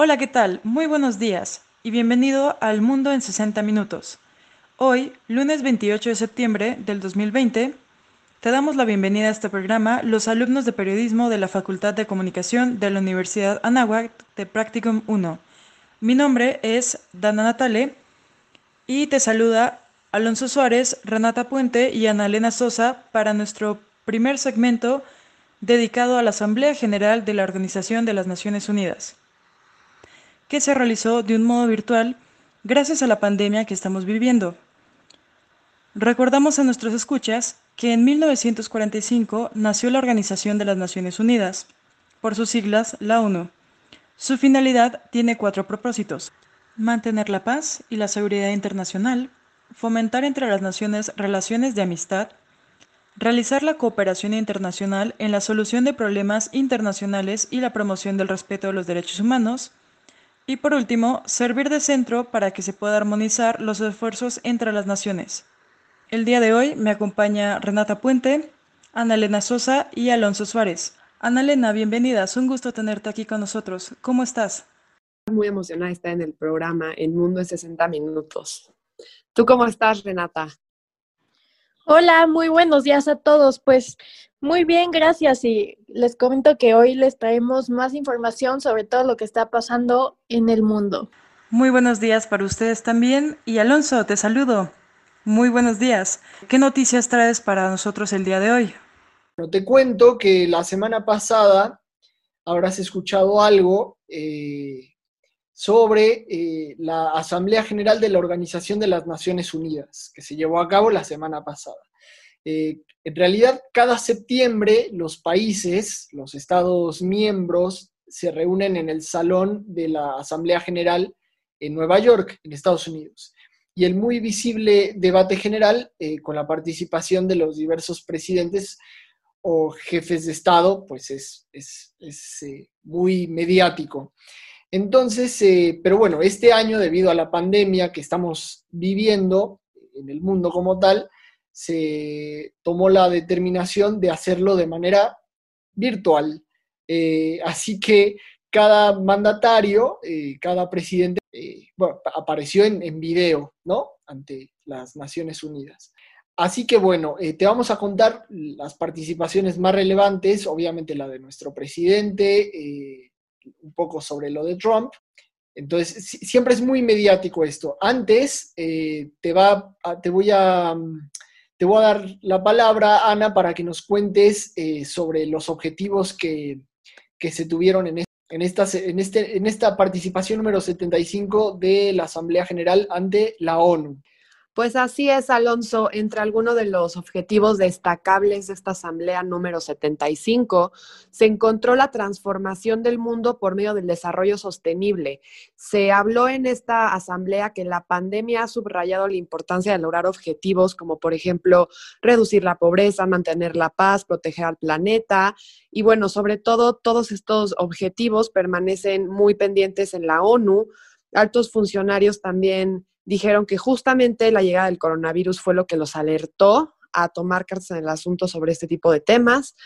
Hola, ¿qué tal? Muy buenos días y bienvenido al Mundo en 60 Minutos. Hoy, lunes 28 de septiembre del 2020, te damos la bienvenida a este programa los alumnos de periodismo de la Facultad de Comunicación de la Universidad Anáhuac de Practicum 1. Mi nombre es Dana Natale y te saluda Alonso Suárez, Renata Puente y Ana Elena Sosa para nuestro primer segmento dedicado a la Asamblea General de la Organización de las Naciones Unidas, que se realizó de un modo virtual gracias a la pandemia que estamos viviendo. Recordamos a nuestros escuchas que en 1945 nació la Organización de las Naciones Unidas, por sus siglas la ONU. Su finalidad tiene cuatro propósitos. Mantener la paz y la seguridad internacional, fomentar entre las naciones relaciones de amistad, realizar la cooperación internacional en la solución de problemas internacionales y la promoción del respeto de los derechos humanos, y por último, servir de centro para que se pueda armonizar los esfuerzos entre las naciones. El día de hoy me acompaña Renata Puente, Ana Elena Sosa y Alonso Suárez. Ana Elena, bienvenida. Es un gusto tenerte aquí con nosotros. ¿Cómo estás? Muy emocionada de estar en el programa En Mundo en 60 Minutos. ¿Tú cómo estás, Renata? Hola, muy buenos días a todos. Pues muy bien, gracias. Y les comento que hoy les traemos más información sobre todo lo que está pasando en el mundo. Muy buenos días para ustedes también. Y Alonso, te saludo. Muy buenos días. ¿Qué noticias traes para nosotros el día de hoy? te cuento que la semana pasada habrás escuchado algo eh, sobre eh, la Asamblea General de la Organización de las Naciones Unidas, que se llevó a cabo la semana pasada. Eh, en realidad, cada septiembre los países, los Estados miembros, se reúnen en el salón de la Asamblea General en Nueva York, en Estados Unidos y el muy visible debate general eh, con la participación de los diversos presidentes o jefes de Estado, pues es, es, eh, muy mediático. Entonces, pero bueno, este año, debido a la pandemia que estamos viviendo en el mundo como tal, se tomó la determinación de hacerlo de manera virtual. así que cada mandatario, cada presidente eh, bueno, apareció en, en, video, ¿no? Ante las Naciones Unidas. Así que bueno, eh, te vamos a contar las participaciones más relevantes, obviamente la de nuestro presidente, eh, un poco sobre lo de Trump. Entonces, siempre es muy mediático esto. Antes, te, va, te, voy a, te voy a dar la palabra, Ana, para que nos cuentes sobre los objetivos que, que se tuvieron en en esta, en, este, en esta participación número 75 de la Asamblea General ante la ONU. Pues así es, Alonso. Entre algunos de los objetivos destacables de esta Asamblea número 75 se encontró la transformación del mundo por medio del desarrollo sostenible. Se habló en esta Asamblea que la pandemia ha subrayado la importancia de lograr objetivos como, por ejemplo, reducir la pobreza, mantener la paz, proteger al planeta. Y bueno, sobre todo, todos estos objetivos permanecen muy pendientes en la ONU. Altos funcionarios también dijeron que justamente la llegada del coronavirus fue lo que los alertó a tomar cartas en el asunto sobre este tipo de temas.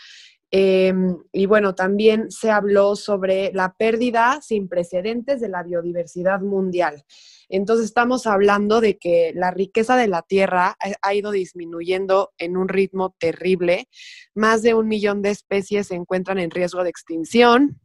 Em, y bueno, también se habló sobre la pérdida sin precedentes de la biodiversidad mundial. Entonces estamos hablando de que la riqueza de la Tierra ha ido disminuyendo en un ritmo terrible. Más de un millón de especies se encuentran en riesgo de extinción.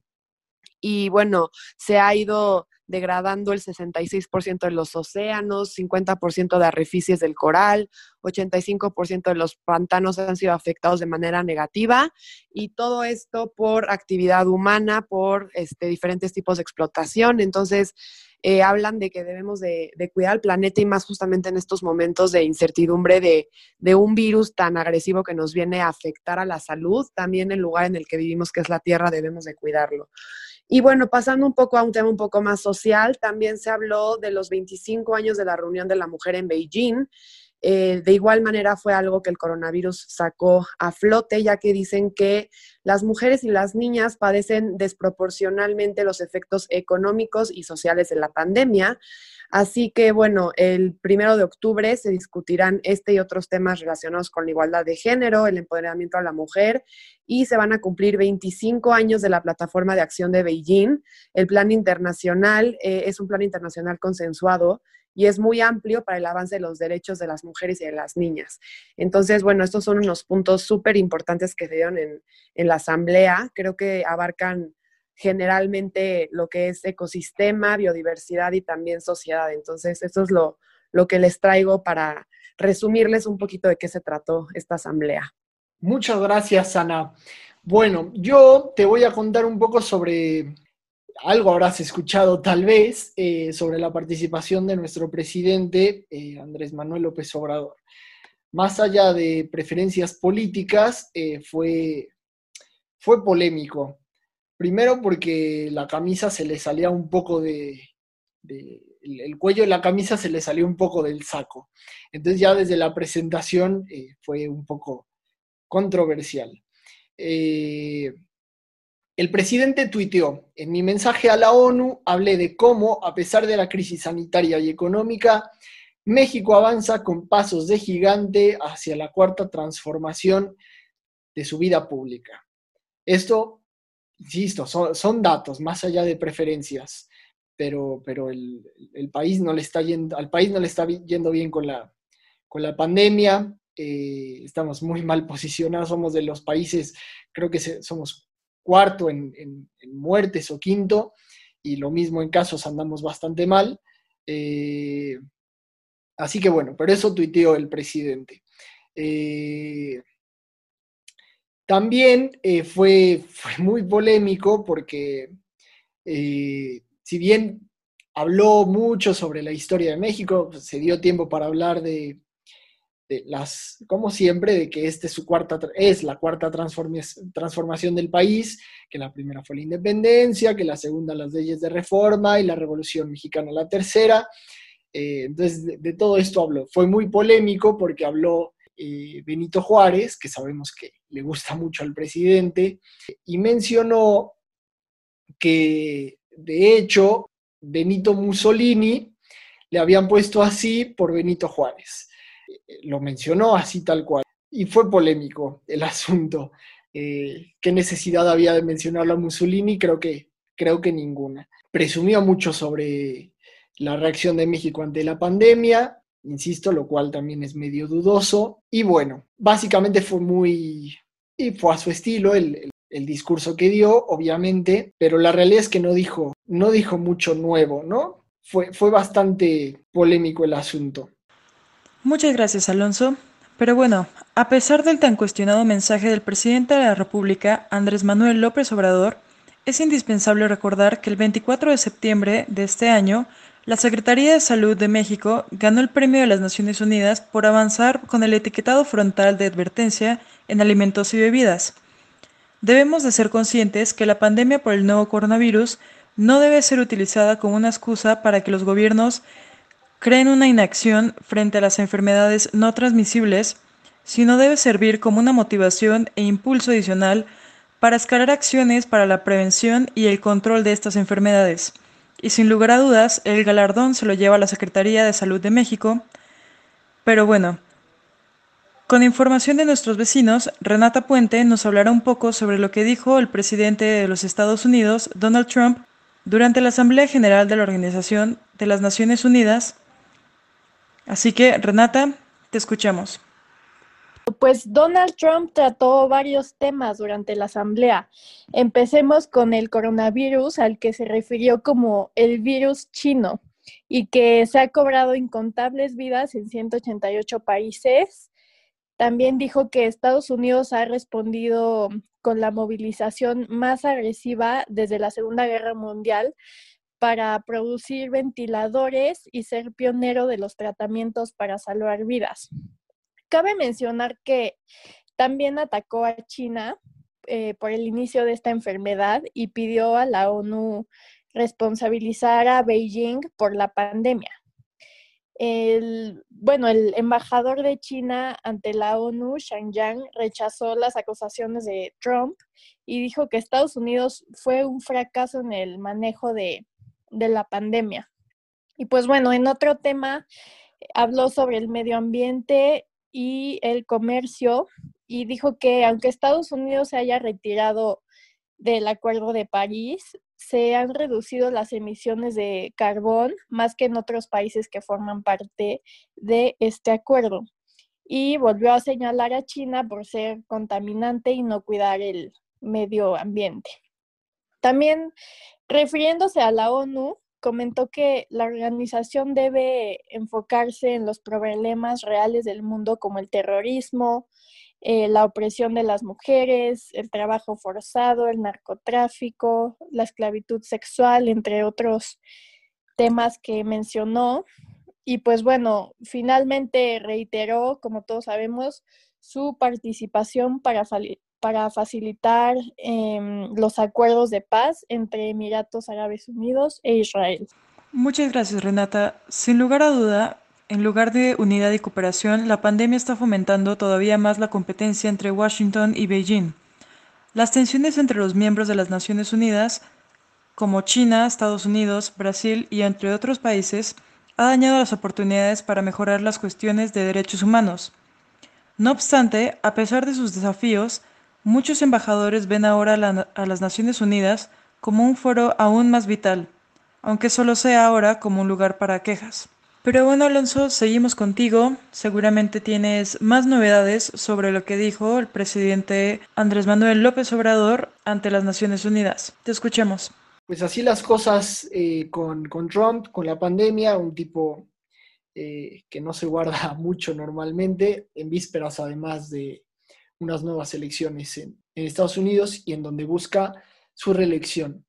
Y bueno, se ha ido degradando el 66% de los océanos, 50% de arrecifes del coral, 85% de los pantanos han sido afectados de manera negativa y todo esto por actividad humana, por este, diferentes tipos de explotación. Entonces, eh, hablan de que debemos de, cuidar al planeta y más justamente en estos momentos de incertidumbre de, de, un virus tan agresivo que nos viene a afectar a la salud, también el lugar en el que vivimos, que es la Tierra, debemos de cuidarlo. Y bueno, pasando un poco a un tema un poco más social, también se habló de los 25 años de la reunión de la mujer en Beijing. Eh, de igual manera fue algo que el coronavirus sacó a flote, ya que dicen que las mujeres y las niñas padecen desproporcionalmente los efectos económicos y sociales de la pandemia. Así que, bueno, el primero de octubre se discutirán este y otros temas relacionados con la igualdad de género, el empoderamiento a la mujer y se van a cumplir 25 años de la plataforma de acción de Beijing. El plan internacional eh, es un plan internacional consensuado y es muy amplio para el avance de los derechos de las mujeres y de las niñas. Entonces, bueno, estos son unos puntos súper importantes que se dieron en, en la asamblea. Creo que abarcan generalmente lo que es ecosistema, biodiversidad y también sociedad. Entonces, eso es lo, lo que les traigo para resumirles un poquito de qué se trató esta asamblea. Muchas gracias, Ana. Bueno, yo te voy a contar un poco sobre, algo habrás escuchado tal vez, eh, sobre la participación de nuestro presidente eh, Andrés Manuel López Obrador. Más allá de preferencias políticas, eh, fue, fue polémico. Primero porque la camisa se le salía un poco de, el cuello de la camisa se le salió un poco del saco. Entonces ya desde la presentación eh, fue un poco controversial. Eh, el presidente tuiteó, en mi mensaje a la ONU hablé de cómo, a pesar de la crisis sanitaria y económica, México avanza con pasos de gigante hacia la cuarta transformación de su vida pública. Esto insisto, son, datos más allá de preferencias, pero, pero el, país no le está yendo, al país no le está yendo bien con la, con la pandemia, eh, estamos muy mal posicionados, somos de los países, creo que somos cuarto en, muertes o quinto, y lo mismo en casos andamos bastante mal. Eh, así que bueno, pero eso tuiteó el presidente. Eh, también eh, fue, muy polémico porque eh, si bien habló mucho sobre la historia de México, pues, se dio tiempo para hablar de, las, como siempre, de que este es, su cuarta, es la cuarta transformación del país, que la primera fue la independencia, que la segunda las leyes de reforma y la revolución mexicana la tercera. Eh, entonces, de, todo esto habló. Fue muy polémico porque habló Benito Juárez, que sabemos que le gusta mucho al presidente, y mencionó que de hecho Benito Mussolini le habían puesto así por Benito Juárez. Lo mencionó así tal cual. Y fue polémico el asunto. Eh, ¿Qué necesidad había de mencionarlo a Mussolini? Creo que, creo que ninguna. Presumió mucho sobre la reacción de México ante la pandemia, insisto, lo cual también es medio dudoso. Y bueno, básicamente fue muy, y fue a su estilo el, discurso que dio, obviamente, pero la realidad es que no dijo, no dijo mucho nuevo, ¿no? Fue, fue bastante polémico el asunto. Muchas gracias, Alonso. Pero bueno, a pesar del tan cuestionado mensaje del presidente de la República, Andrés Manuel López Obrador, es indispensable recordar que el 24 de septiembre de este año la Secretaría de Salud de México ganó el Premio de las Naciones Unidas por avanzar con el etiquetado frontal de advertencia en alimentos y bebidas. Debemos de ser conscientes que la pandemia por el nuevo coronavirus no debe ser utilizada como una excusa para que los gobiernos creen una inacción frente a las enfermedades no transmisibles, sino debe servir como una motivación e impulso adicional para escalar acciones para la prevención y el control de estas enfermedades y sin lugar a dudas el galardón se lo lleva la Secretaría de Salud de México. Pero bueno, con información de nuestros vecinos, Renata Puente nos hablará un poco sobre lo que dijo el presidente de los Estados Unidos, Donald Trump, durante la Asamblea General de la Organización de las Naciones Unidas. Así que, Renata, te escuchamos. Pues Donald Trump trató varios temas durante la asamblea. Empecemos con el coronavirus, al que se refirió como el virus chino y que se ha cobrado incontables vidas en 188 países. También dijo que Estados Unidos ha respondido con la movilización más agresiva desde la Segunda Guerra Mundial para producir ventiladores y ser pionero de los tratamientos para salvar vidas. Cabe mencionar que también atacó a China eh, por el inicio de esta enfermedad y pidió a la ONU responsabilizar a Beijing por la pandemia. el, bueno, el embajador de China ante la ONU, Shang Yang, rechazó las acusaciones de Trump y dijo que Estados Unidos fue un fracaso en el manejo de, de la pandemia. Y pues bueno, en otro tema, habló sobre el medio ambiente y el comercio y dijo que aunque Estados Unidos se haya retirado del Acuerdo de París, se han reducido las emisiones de carbón más que en otros países que forman parte de este acuerdo. Y volvió a señalar a China por ser contaminante y no cuidar el medio ambiente. También refiriéndose a la ONU, comentó que la organización debe enfocarse en los problemas reales del mundo como el terrorismo, eh, la opresión de las mujeres, el trabajo forzado, el narcotráfico, la esclavitud sexual, entre otros temas que mencionó. Y pues bueno, finalmente reiteró, como todos sabemos, su participación para, para facilitar em, los acuerdos de paz entre Emiratos Árabes Unidos e Israel. Muchas gracias, Renata. Sin lugar a duda, en lugar de unidad y cooperación, la pandemia está fomentando todavía más la competencia entre Washington y Beijing. Las tensiones entre los miembros de las Naciones Unidas, como China, Estados Unidos, Brasil y entre otros países, ha dañado las oportunidades para mejorar las cuestiones de derechos humanos. No obstante, a pesar de sus desafíos, muchos embajadores ven ahora a, las Naciones Unidas como un foro aún más vital, aunque solo sea ahora como un lugar para quejas. Pero bueno, Alonso, seguimos contigo. Seguramente tienes más novedades sobre lo que dijo el presidente Andrés Manuel López Obrador ante las Naciones Unidas. Te escuchemos. Pues así las cosas eh, con, Trump, con la pandemia, un tipo eh, que no se guarda mucho normalmente, en vísperas además de unas nuevas elecciones en Estados Unidos y en donde busca su reelección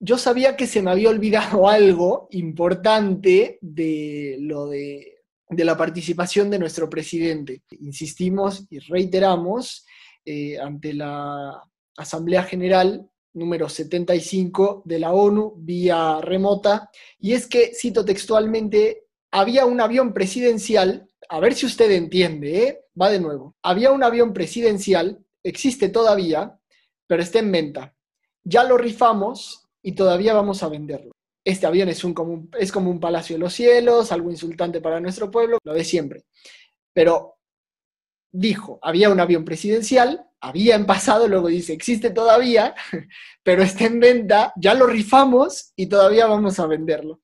yo sabía que se me había olvidado algo importante de lo de, la participación de nuestro presidente. Insistimos y reiteramos eh, ante la Asamblea General número 75 de la ONU vía remota, y es que, cito textualmente, había un avión presidencial, a ver si usted entiende, ¿eh? va de nuevo, había un avión presidencial, existe todavía, pero está en venta. Ya lo rifamos y todavía vamos a venderlo. Este avión es, un, como, es como un palacio de los cielos, algo insultante para nuestro pueblo, lo de siempre. Pero dijo, había un avión presidencial, había en pasado, luego dice, existe todavía, pero está en venta, ya lo rifamos y todavía vamos a venderlo.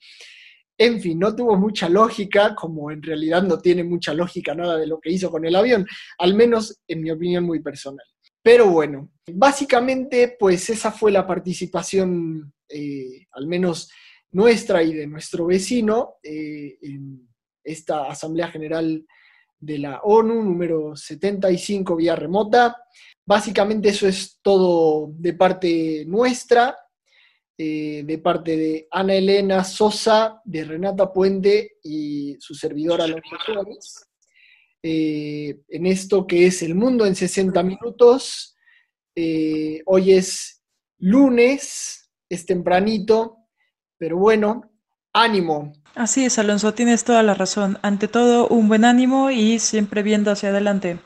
En fin, no tuvo mucha lógica, como en realidad no tiene mucha lógica nada de lo que hizo con el avión, al menos en mi opinión muy personal. Pero bueno, básicamente pues esa fue la participación, eh, al menos nuestra y de nuestro vecino, eh, en esta Asamblea General de la ONU número 75 vía remota. Básicamente eso es todo de parte nuestra, eh, de parte de Ana Elena Sosa, de Renata Puente y su servidora Los Jóvenes. Eh, en esto que es El Mundo en 60 Minutos. Eh, hoy es lunes, es tempranito, pero bueno, ánimo. Así es, Alonso, tienes toda la razón. Ante todo, un buen ánimo y siempre viendo hacia adelante.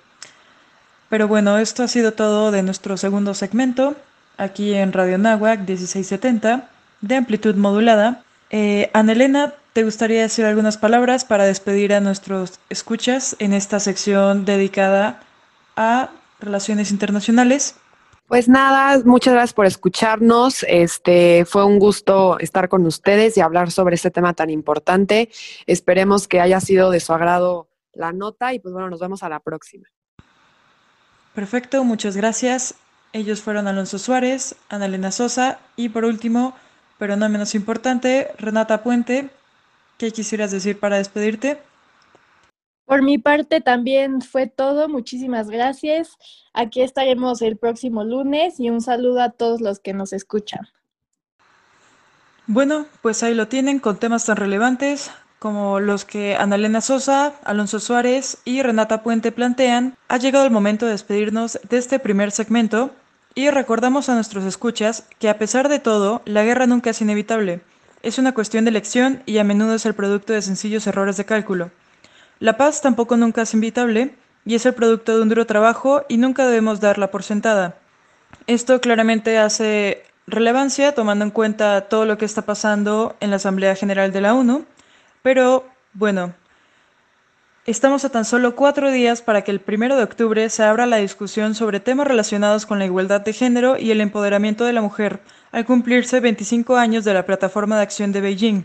Pero bueno, esto ha sido todo de nuestro segundo segmento, aquí en Radio Nahuac 1670, de amplitud modulada. Eh, Anelena, ¿te gustaría decir algunas palabras para despedir a nuestros escuchas en esta sección dedicada a relaciones internacionales? Pues nada, muchas gracias por escucharnos. Este fue un gusto estar con ustedes y hablar sobre este tema tan importante. Esperemos que haya sido de su agrado la nota y pues bueno, nos vemos a la próxima. Perfecto, muchas gracias. Ellos fueron Alonso Suárez, Ana Elena Sosa y por último pero no menos importante, Renata Puente, ¿qué quisieras decir para despedirte? Por mi parte también fue todo. Muchísimas gracias. Aquí estaremos el próximo lunes y un saludo a todos los que nos escuchan. Bueno, pues ahí lo tienen con temas tan relevantes como los que Annalena Sosa, Alonso Suárez y Renata Puente plantean. Ha llegado el momento de despedirnos de este primer segmento y recordamos a nuestros escuchas que a pesar de todo, la guerra nunca es inevitable. es una cuestión de elección y a menudo es el producto de sencillos errores de cálculo. La paz tampoco nunca es invitable y es el producto de un duro trabajo y nunca debemos darla por sentada. Esto claramente hace relevancia tomando en cuenta todo lo que está pasando en la Asamblea General de la ONU, pero bueno, estamos a tan solo cuatro días para que el primero de octubre se abra la discusión sobre temas relacionados con la igualdad de género y el empoderamiento de la mujer, al cumplirse 25 años de la Plataforma de Acción de Beijing,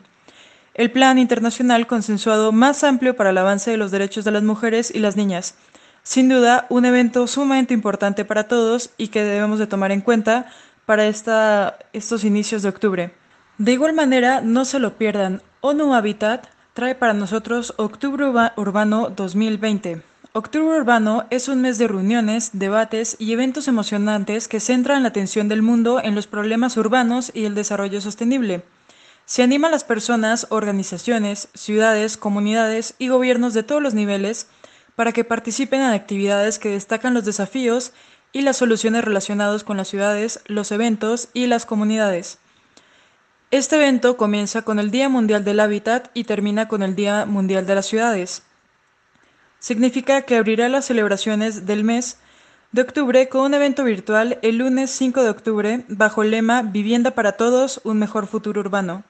el plan internacional consensuado más amplio para el avance de los derechos de las mujeres y las niñas. Sin duda, un evento sumamente importante para todos y que debemos de tomar en cuenta para esta, estos inicios de octubre. De igual manera, no se lo pierdan. ONU Habitat trae para nosotros Octubre Urbano 2020. Octubre Urbano es un mes de reuniones, debates y eventos emocionantes que centran la atención del mundo en los problemas urbanos y el desarrollo sostenible. Se anima a las personas, organizaciones, ciudades, comunidades y gobiernos de todos los niveles para que participen en actividades que destacan los desafíos y las soluciones relacionados con las ciudades, los eventos y las comunidades. Este evento comienza con el Día Mundial del Hábitat y termina con el Día Mundial de las Ciudades significa que abrirá las celebraciones del mes de octubre con un evento virtual el lunes 5 de octubre bajo el lema Vivienda para Todos, un mejor futuro urbano.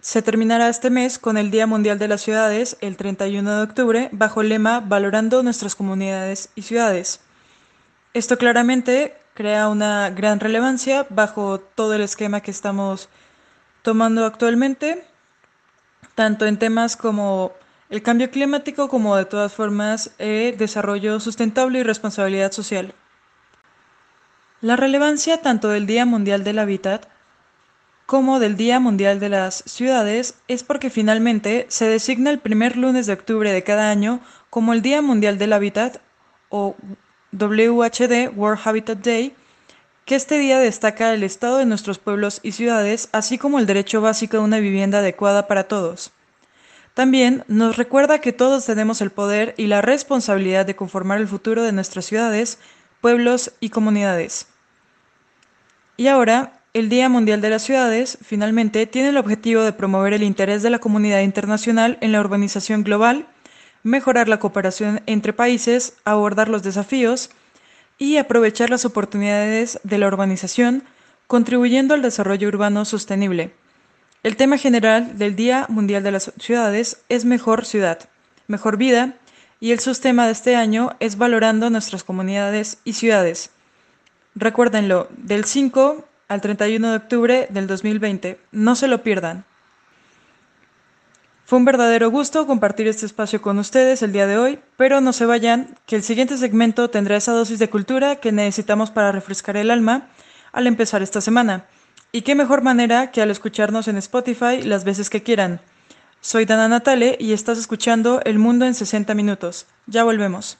Se terminará este mes con el Día Mundial de las Ciudades el 31 de octubre bajo el lema Valorando nuestras comunidades y ciudades. Esto claramente crea una gran relevancia bajo todo el esquema que estamos tomando actualmente, tanto en temas como el cambio climático como de todas formas eh, desarrollo sustentable y responsabilidad social. La relevancia tanto del Día Mundial del Hábitat como del Día Mundial de las Ciudades es porque finalmente se designa el primer lunes de octubre de cada año como el Día Mundial del Hábitat o WHD World Habitat Day, que este día destaca el estado de nuestros pueblos y ciudades, así como el derecho básico a una vivienda adecuada para todos. También nos recuerda que todos tenemos el poder y la responsabilidad de conformar el futuro de nuestras ciudades, pueblos y comunidades. Y ahora, el Día Mundial de las Ciudades, finalmente, tiene el objetivo de promover el interés de la comunidad internacional en la urbanización global, mejorar la cooperación entre países, abordar los desafíos y aprovechar las oportunidades de la urbanización, contribuyendo al desarrollo urbano sostenible. El tema general del Día Mundial de las Ciudades es Mejor Ciudad, Mejor Vida, y el subtema de este año es Valorando nuestras comunidades y ciudades. Recuérdenlo, del 5 al 31 de octubre del 2020. No se lo pierdan. Fue un verdadero gusto compartir este espacio con ustedes el día de hoy, pero no se vayan, que el siguiente segmento tendrá esa dosis de cultura que necesitamos para refrescar el alma al empezar esta semana. Y qué mejor manera que al escucharnos en Spotify las veces que quieran. Soy Dana Natale y estás escuchando El Mundo en 60 Minutos. Ya volvemos.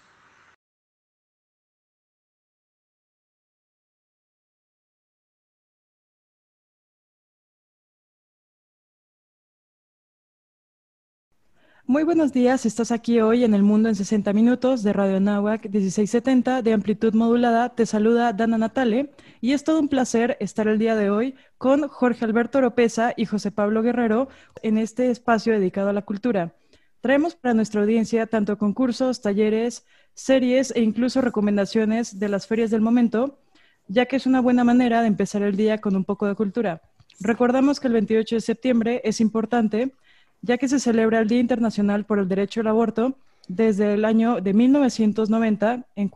Muy buenos días, estás aquí hoy en El Mundo en 60 Minutos de Radio Nahuac 1670 de amplitud modulada. Te saluda Dana Natale y es todo un placer estar el día de hoy con Jorge Alberto Oropesa y José Pablo Guerrero en este espacio dedicado a la cultura. Traemos para nuestra audiencia tanto concursos, talleres, series e incluso recomendaciones de las ferias del momento, ya que es una buena manera de empezar el día con un poco de cultura. Recordamos que el 28 de septiembre es importante ya que se celebra el Día Internacional por el Derecho al Aborto desde el año de 1990, en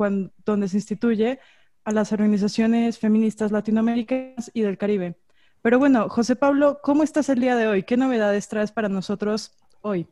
donde se instituye a las organizaciones feministas latinoamericanas y del Caribe. Pero bueno, José Pablo, ¿cómo estás el día de hoy? ¿Qué novedades traes para nosotros hoy?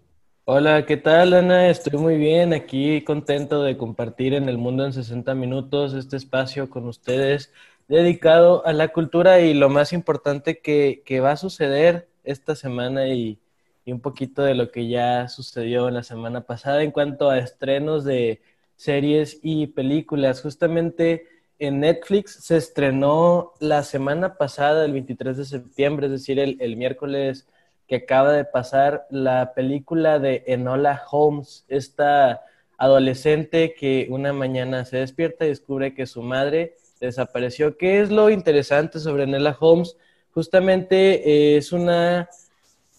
Hola, ¿qué tal, Ana? Estoy muy bien, aquí contento de compartir en el mundo en 60 minutos este espacio con ustedes dedicado a la cultura y lo más importante que, que va a suceder esta semana y, y un poquito de lo que ya sucedió la semana pasada en cuanto a estrenos de series y películas. Justamente en Netflix se estrenó la semana pasada, el 23 de septiembre, es decir, el, miércoles que acaba de pasar, la película de Enola Holmes, esta adolescente que una mañana se despierta y descubre que su madre desapareció. ¿Qué es lo interesante sobre Enola Holmes? justamente es una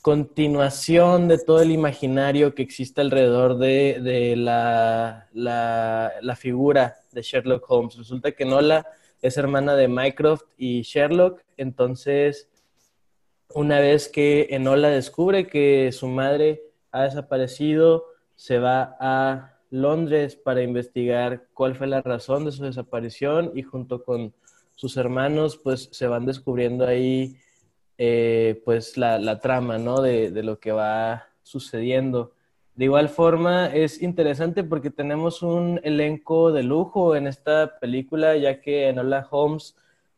continuación de todo el imaginario que existe alrededor de, la, la, figura de Sherlock Holmes. Resulta que Nola es hermana de Mycroft y Sherlock, entonces una vez que Enola descubre que su madre ha desaparecido, se va a Londres para investigar cuál fue la razón de su desaparición y junto con sus hermanos pues se van descubriendo ahí eh, pues la, trama, ¿no? De, lo que va sucediendo. De igual forma, es interesante porque tenemos un elenco de lujo en esta película, ya que Enola Holmes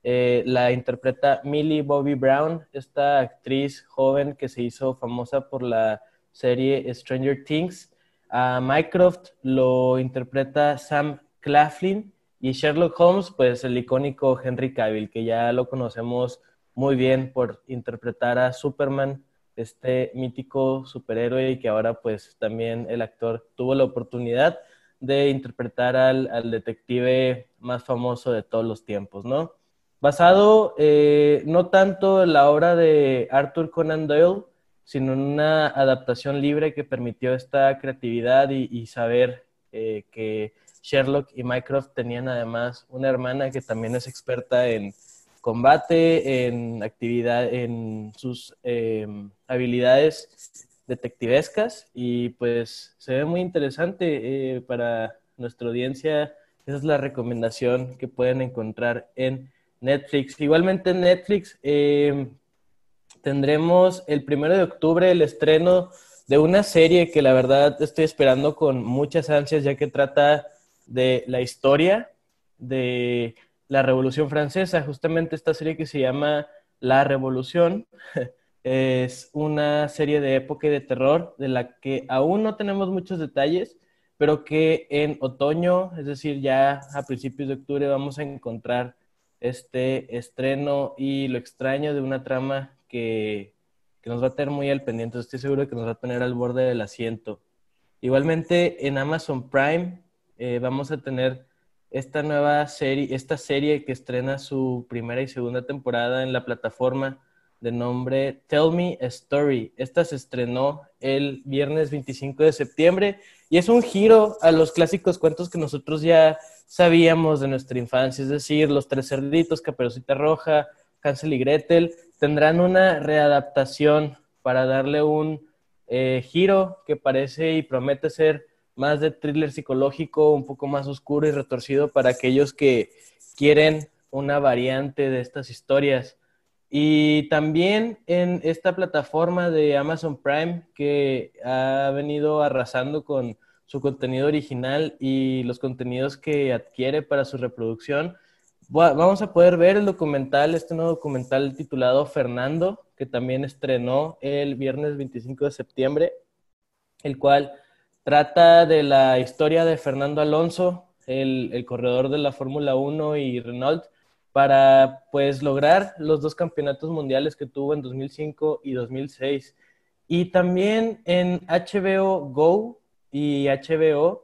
eh, la interpreta Millie Bobby Brown, esta actriz joven que se hizo famosa por la serie Stranger Things. A Mycroft lo interpreta Sam Claflin y Sherlock Holmes, pues el icónico Henry Cavill, que ya lo conocemos muy bien por interpretar a Superman, este mítico superhéroe y que ahora pues también el actor tuvo la oportunidad de interpretar al, detective más famoso de todos los tiempos, ¿no? Basado eh, no tanto en la obra de Arthur Conan Doyle, sino en una adaptación libre que permitió esta creatividad y, saber eh, que Sherlock y Mycroft tenían además una hermana que también es experta en, combate, en actividad, en sus em, habilidades detectivescas y pues se ve muy interesante eh, para nuestra audiencia. Esa es la recomendación que pueden encontrar en Netflix. Igualmente en Netflix em, tendremos el primero de octubre el estreno de una serie que la verdad estoy esperando con muchas ansias ya que trata de la historia de la Revolución Francesa, justamente esta serie que se llama La Revolución. Es una serie de época y de terror de la que aún no tenemos muchos detalles, pero que en otoño, es decir, ya a principios de octubre, vamos a encontrar este estreno y lo extraño de una trama que, nos va a tener muy al pendiente. Estoy seguro que nos va a tener al borde del asiento. Igualmente en Amazon Prime eh, vamos a tener esta nueva serie, esta serie que estrena su primera y segunda temporada en la plataforma de nombre Tell Me a Story. Esta se estrenó el viernes 25 de septiembre y es un giro a los clásicos cuentos que nosotros ya sabíamos de nuestra infancia, es decir, Los Tres Cerditos, Caperucita Roja, Hansel y Gretel, tendrán una readaptación para darle un eh, giro que parece y promete ser más de thriller psicológico, un poco más oscuro y retorcido para aquellos que quieren una variante de estas historias. Y también en esta plataforma de Amazon Prime que ha venido arrasando con su contenido original y los contenidos que adquiere para su reproducción, vamos a poder ver el documental, este nuevo documental titulado Fernando, que también estrenó el viernes 25 de septiembre, el cual Trata de la historia de Fernando Alonso, el, corredor de la Fórmula 1 y Renault, para pues lograr los dos campeonatos mundiales que tuvo en 2005 y 2006. Y también en HBO Go y HBO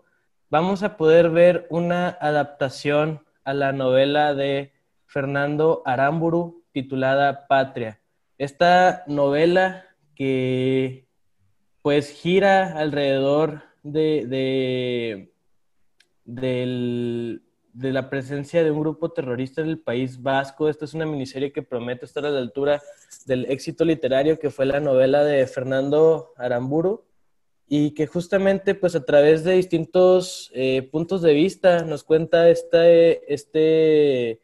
vamos a poder ver una adaptación a la novela de Fernando Aramburu titulada Patria. Esta novela que pues gira alrededor de, de, de la presencia de un grupo terrorista en el País Vasco. Esta es una miniserie que promete estar a la altura del éxito literario que fue la novela de Fernando Aramburu y que justamente pues a través de distintos eh, puntos de vista nos cuenta este, este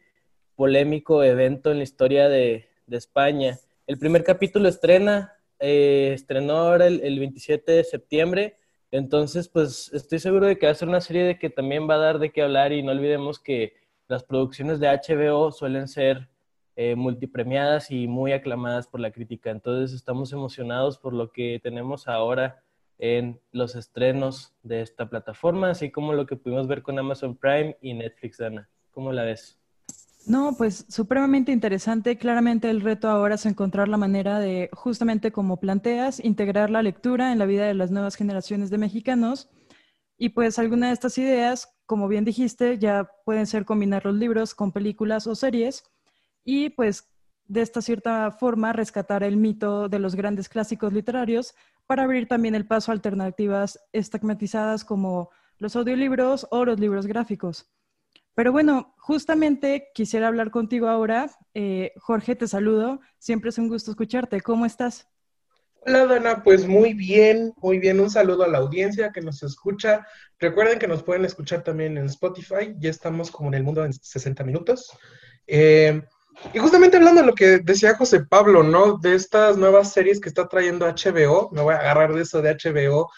polémico evento en la historia de, España. El primer capítulo estrena, eh, estrenó ahora el, el 27 de septiembre entonces, pues estoy seguro de que va a ser una serie de que también va a dar de qué hablar y no olvidemos que las producciones de HBO suelen ser eh, multipremiadas y muy aclamadas por la crítica. Entonces, estamos emocionados por lo que tenemos ahora en los estrenos de esta plataforma, así como lo que pudimos ver con Amazon Prime y Netflix, Ana. ¿Cómo la ves? No, pues supremamente interesante. Claramente el reto ahora es encontrar la manera de, justamente como planteas, integrar la lectura en la vida de las nuevas generaciones de mexicanos. Y pues alguna de estas ideas, como bien dijiste, ya pueden ser combinar los libros con películas o series. Y pues de esta cierta forma rescatar el mito de los grandes clásicos literarios para abrir también el paso a alternativas estigmatizadas como los audiolibros o los libros gráficos. Pero bueno, justamente quisiera hablar contigo ahora. Eh, Jorge, te saludo. Siempre es un gusto escucharte. ¿Cómo estás? Hola Dana, pues muy bien, muy bien. Un saludo a la audiencia que nos escucha. Recuerden que nos pueden escuchar también en Spotify. Ya estamos como en el mundo en 60 minutos. Eh, y justamente hablando de lo que decía José Pablo, ¿no? De estas nuevas series que está trayendo HBO, me voy a agarrar de eso de HBO.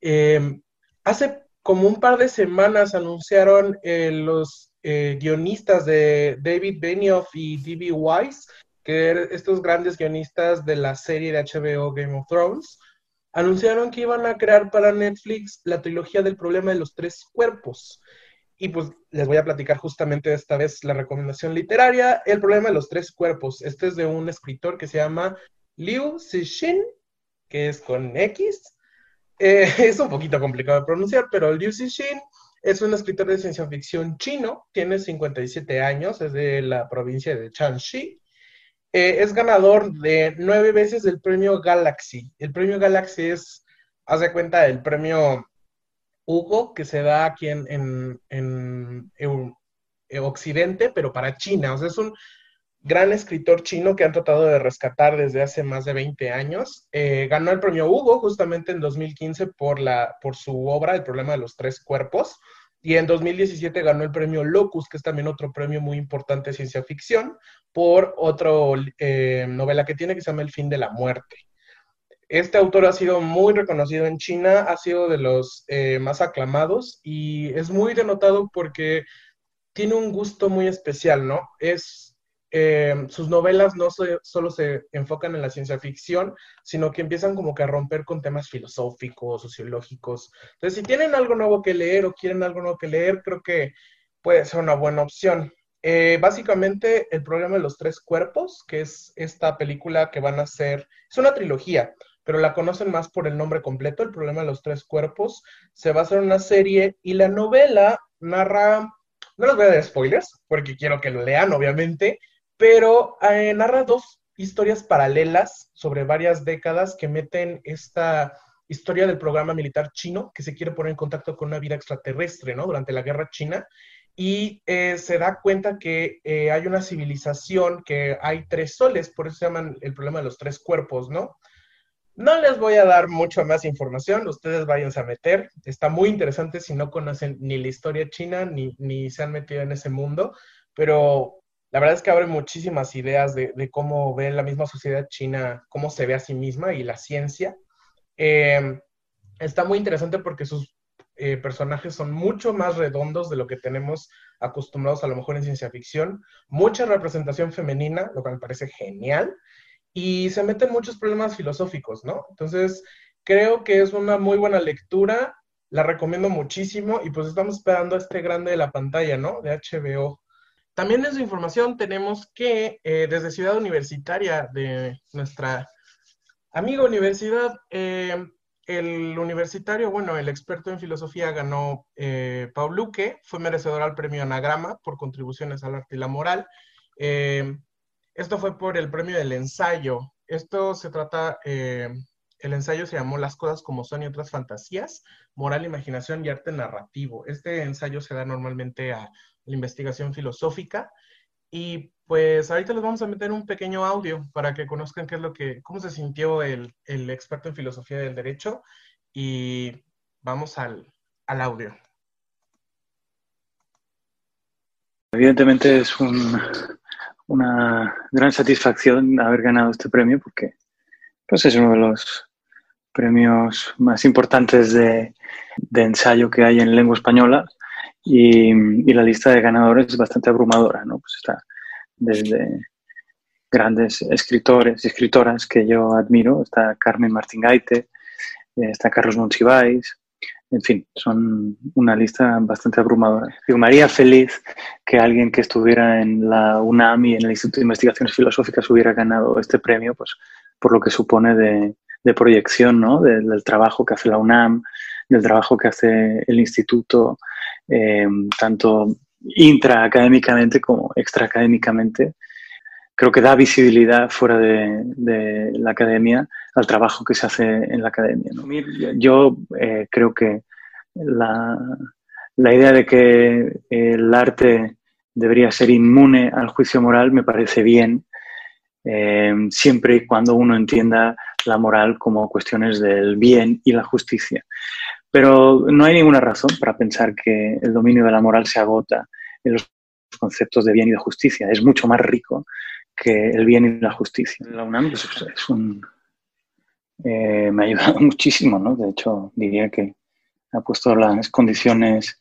Eh, hace como un par de semanas anunciaron eh, los eh, guionistas de David Benioff y D.B. Weiss, que eran estos grandes guionistas de la serie de HBO Game of Thrones, anunciaron que iban a crear para Netflix la trilogía del problema de los tres cuerpos. Y pues les voy a platicar justamente esta vez la recomendación literaria, El problema de los tres cuerpos. Este es de un escritor que se llama Liu Cixin, que es con X, eh, es un poquito complicado de pronunciar, pero Liu Cixin es un escritor de ciencia ficción chino, tiene 57 años, es de la provincia de Shanxi. Eh, es ganador de nueve veces del premio Galaxy. El premio Galaxy es, haz de cuenta, el premio Hugo que se da aquí en, en, en, en Occidente, pero para China. O sea, es un gran escritor chino que han tratado de rescatar desde hace más de 20 años. Eh, ganó el premio Hugo justamente en 2015 por, la, por su obra El problema de los tres cuerpos. Y en 2017 ganó el premio Locus, que es también otro premio muy importante de ciencia ficción, por otra eh, novela que tiene que se llama El fin de la muerte. Este autor ha sido muy reconocido en China, ha sido de los eh, más aclamados y es muy denotado porque tiene un gusto muy especial, ¿no? Es eh, sus novelas no solo se enfocan en la ciencia ficción, sino que empiezan como que a romper con temas filosóficos, sociológicos. Entonces, si tienen algo nuevo que leer o quieren algo nuevo que leer, creo que puede ser una buena opción. Eh, básicamente, el problema de los tres cuerpos, que es esta película que van a hacer, es una trilogía, pero la conocen más por el nombre completo, El problema de los tres cuerpos. Se va a hacer una serie y la novela narra, no les voy a dar spoilers, porque quiero que lo lean, obviamente, pero eh, narra dos historias paralelas sobre varias décadas que meten esta historia del programa militar chino que se quiere poner en contacto con una vida extraterrestre, ¿no? Durante la guerra china. Y eh, se da cuenta que eh, hay una civilización, que hay tres soles, por eso se llaman el problema de los tres cuerpos, ¿no? No les voy a dar mucho más información, ustedes váyanse a meter. Está muy interesante si no conocen ni la historia china ni, ni se han metido en ese mundo, pero la verdad es que abre muchísimas ideas de, cómo ve la misma sociedad china, cómo se ve a sí misma y la ciencia. Em, está muy interesante porque sus eh, personajes son mucho más redondos de lo que tenemos acostumbrados a lo mejor en ciencia ficción, mucha representación femenina, lo que me parece genial, y se meten muchos problemas filosóficos, ¿no? Entonces, creo que es una muy buena lectura, la recomiendo muchísimo y pues estamos esperando este grande de la pantalla, ¿no? De HBO. También en su información tenemos que eh, desde Ciudad Universitaria de nuestra amiga universidad, eh, el universitario, bueno, el experto en filosofía ganó eh, Paul Luque, fue merecedor al premio Anagrama por contribuciones al arte y la moral. esto fue por el premio del ensayo. Esto se trata, el ensayo se llamó Las cosas como son y otras fantasías, moral, imaginación y arte narrativo. Este ensayo se da normalmente a la investigación filosófica. Y pues ahorita les vamos a meter un pequeño audio para que conozcan qué es lo que, cómo se sintió el, el experto en filosofía del derecho. Y vamos al, al audio. Evidentemente es un, una gran satisfacción haber ganado este premio porque pues es uno de los premios más importantes de, de ensayo que hay en lengua española y, la lista de ganadores es bastante abrumadora, ¿no? Pues está desde grandes escritores y escritoras que yo admiro, está Carmen Martín Gaite, eh, está Carlos Monsiváis, en fin, son una lista bastante abrumadora. Digo, María feliz que alguien que estuviera en la UNAM y en el Instituto de Investigaciones Filosóficas hubiera ganado este premio, pues por lo que supone de proyección, ¿no? del trabajo que hace la UNAM, del trabajo que hace el instituto, eh, tanto intraacadémicamente como extraacadémicamente. creo que da visibilidad fuera de, la academia al trabajo que se hace en la academia. Yo eh, creo que la, idea de que el arte debería ser inmune al juicio moral me parece bien, eh, siempre y cuando uno entienda la moral como cuestiones del bien y la justicia. Pero no hay ninguna razón para pensar que el dominio de la moral se agota en los conceptos de bien y de justicia. Es mucho más rico que el bien y la justicia. La UNAM pues, es un, eh, me ha ayudado muchísimo, ¿no? De hecho, diría que ha puesto las condiciones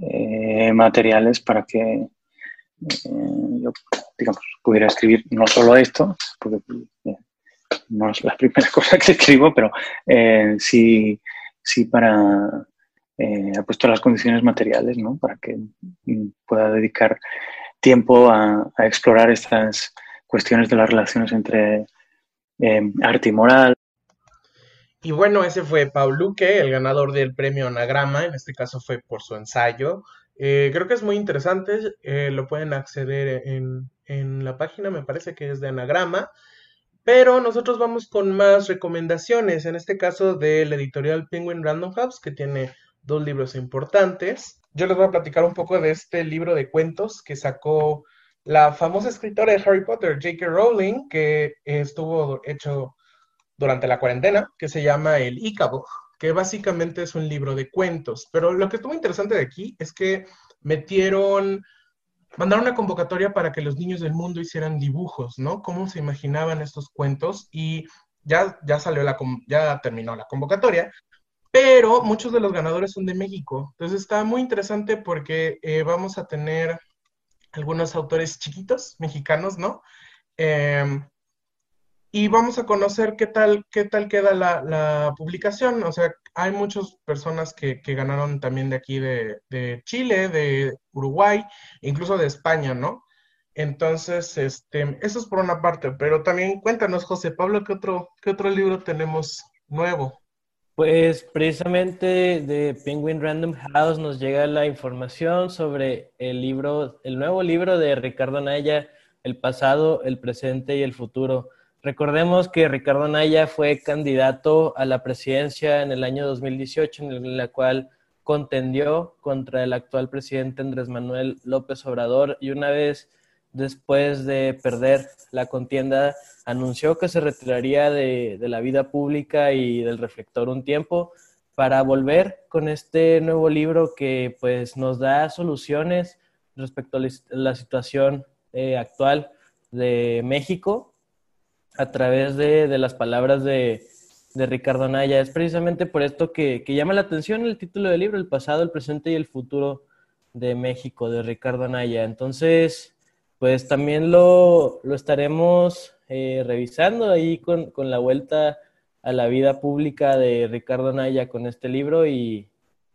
eh, materiales para que eh, yo, digamos, pudiera escribir no solo esto, porque no es la primera cosa que escribo, pero sí, sí para ha puesto las condiciones materiales, ¿no? Para que pueda dedicar tiempo a, explorar estas cuestiones de las relaciones entre eh, arte y moral. Y bueno, ese fue Paul Luque, el ganador del premio Anagrama, en este caso fue por su ensayo. Eh, creo que es muy interesante, eh, lo pueden acceder en, en la página, me parece que es de Anagrama. Pero nosotros vamos con más recomendaciones, en este caso del editorial Penguin Random House, que tiene dos libros importantes. Yo les voy a platicar un poco de este libro de cuentos que sacó la famosa escritora de Harry Potter, J.K. Rowling, que estuvo hecho durante la cuarentena, que se llama El Ícabo, que básicamente es un libro de cuentos. Pero lo que estuvo interesante de aquí es que metieron, mandaron una convocatoria para que los niños del mundo hicieran dibujos, ¿no? Cómo se imaginaban estos cuentos y ya, ya salió la, ya terminó la convocatoria, pero muchos de los ganadores son de México. Entonces está muy interesante porque eh, vamos a tener algunos autores chiquitos, mexicanos, ¿no? Em, y vamos a conocer qué tal, qué tal queda la, publicación. O sea, hay muchas personas que, ganaron también de aquí de, Chile, de Uruguay, incluso de España, ¿no? Entonces, este, eso es por una parte, pero también cuéntanos, José Pablo, ¿qué otro, qué otro libro tenemos nuevo? Pues precisamente de Penguin Random House nos llega la información sobre el libro, el nuevo libro de Ricardo Naya, El pasado, el presente y el futuro. Recordemos que Ricardo Naya fue candidato a la presidencia en el año 2018, en la cual contendió contra el actual presidente Andrés Manuel López Obrador y una vez después de perder la contienda, anunció que se retiraría de, la vida pública y del reflector un tiempo para volver con este nuevo libro que pues nos da soluciones respecto a la situación eh, actual de México a través de, las palabras de, Ricardo Naya. Es precisamente por esto que, que, llama la atención el título del libro, El pasado, el presente y el futuro de México, de Ricardo Naya. Entonces, pues también lo, estaremos eh, revisando ahí con, la vuelta a la vida pública de Ricardo Naya con este libro y,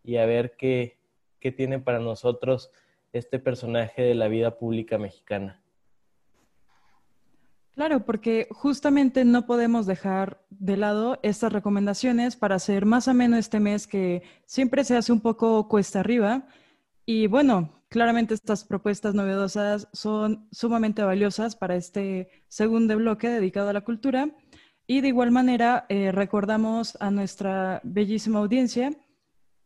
a ver qué, qué tiene para nosotros este personaje de la vida pública mexicana. Claro, porque justamente no podemos dejar de lado estas recomendaciones para hacer más o menos este mes que siempre se hace un poco cuesta arriba. Y bueno, Claramente estas propuestas novedosas son sumamente valiosas para este segundo bloque dedicado a la cultura y de igual manera eh, recordamos a nuestra bellísima audiencia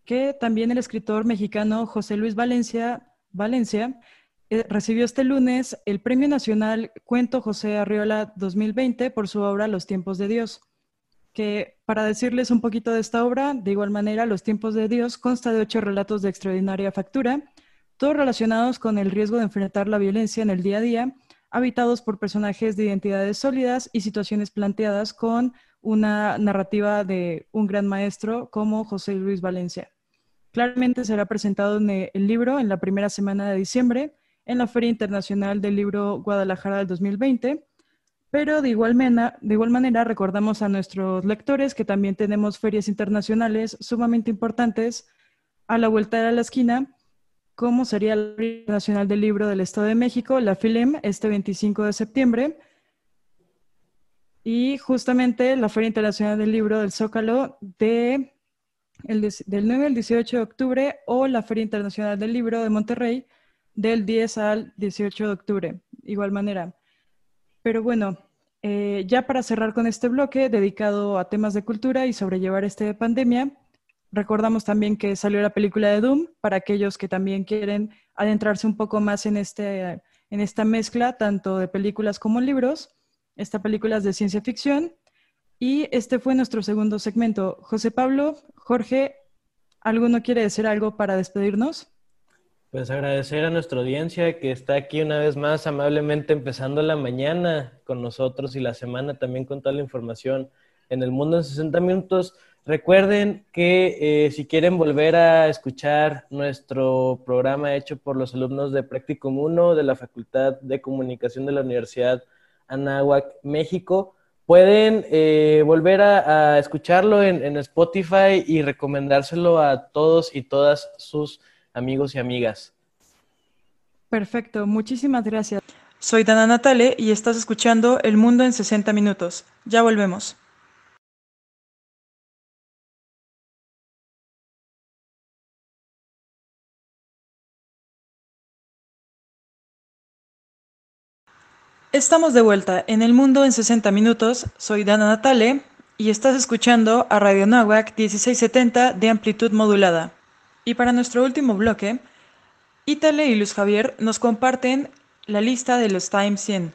que también el escritor mexicano José Luis Valencia, Valencia eh, recibió este lunes el Premio Nacional Cuento José Arriola 2020 por su obra Los tiempos de Dios que para decirles un poquito de esta obra, de igual manera, Los tiempos de Dios consta de ocho relatos de extraordinaria factura todos relacionados con el riesgo de enfrentar la violencia en el día a día, habitados por personajes de identidades sólidas y situaciones planteadas con una narrativa de un gran maestro como José Luis Valencia. Claramente será presentado en el libro en la primera semana de diciembre en la Feria Internacional del Libro Guadalajara del 2020, pero de igual, de igual manera recordamos a nuestros lectores que también tenemos ferias internacionales sumamente importantes a la vuelta de la esquina cómo sería la Feria Nacional del Libro del Estado de México, la FILEM, este 25 de septiembre. Y justamente la Feria Internacional del Libro del Zócalo de, del 9 al 18 de octubre o la Feria Internacional del Libro de Monterrey del 10 al 18 de octubre. Igual manera. Pero bueno, eh, ya para cerrar con este bloque dedicado a temas de cultura y sobrellevar esta pandemia, recordamos también que salió la película de Doom para aquellos que también quieren adentrarse un poco más en, este, en esta mezcla, tanto de películas como libros. Esta película es de ciencia ficción. Y este fue nuestro segundo segmento. José Pablo, Jorge, ¿alguno quiere decir algo para despedirnos? Pues agradecer a nuestra audiencia que está aquí una vez más amablemente empezando la mañana con nosotros y la semana también con toda la información en el mundo en 60 minutos. Recuerden que eh, si quieren volver a escuchar nuestro programa hecho por los alumnos de Practicum 1 de la Facultad de Comunicación de la Universidad Anáhuac, México, pueden eh, volver a, escucharlo en, en Spotify y recomendárselo a todos y todas sus amigos y amigas. Perfecto, muchísimas gracias. Soy Dana Natale y estás escuchando El Mundo en 60 Minutos. Ya volvemos. Estamos de vuelta en El Mundo en 60 Minutos. Soy Dana Natale y estás escuchando a Radio Nahuac 1670 de amplitud modulada. Y para nuestro último bloque, Ítale y Luis Javier nos comparten la lista de los Time 100.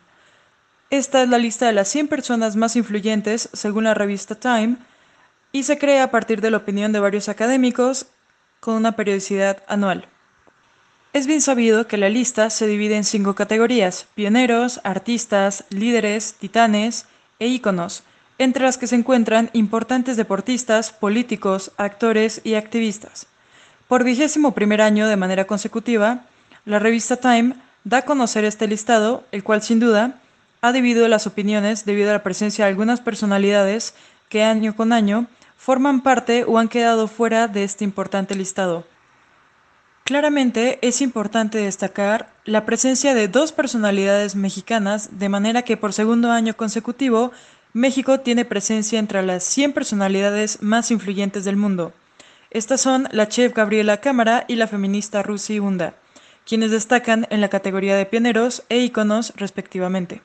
Esta es la lista de las 100 personas más influyentes según la revista Time y se crea a partir de la opinión de varios académicos con una periodicidad anual. Es bien sabido que la lista se divide en cinco categorías, pioneros, artistas, líderes, titanes e íconos, entre las que se encuentran importantes deportistas, políticos, actores y activistas. Por vigésimo primer año de manera consecutiva, la revista Time da a conocer este listado, el cual sin duda ha dividido las opiniones debido a la presencia de algunas personalidades que año con año forman parte o han quedado fuera de este importante listado. Claramente es importante destacar la presencia de dos personalidades mexicanas, de manera que por segundo año consecutivo México tiene presencia entre las 100 personalidades más influyentes del mundo. Estas son la chef Gabriela Cámara y la feminista Rusi Hunda, quienes destacan en la categoría de pioneros e íconos respectivamente.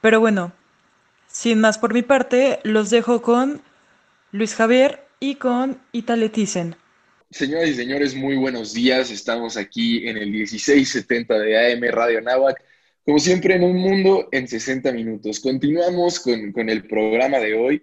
Pero bueno, sin más por mi parte, los dejo con Luis Javier y con Ita Leticen. Señoras y señores, muy buenos días. Estamos aquí en el 1670 de AM Radio Náhuac. Como siempre, en un mundo en 60 minutos. Continuamos con, con el programa de hoy.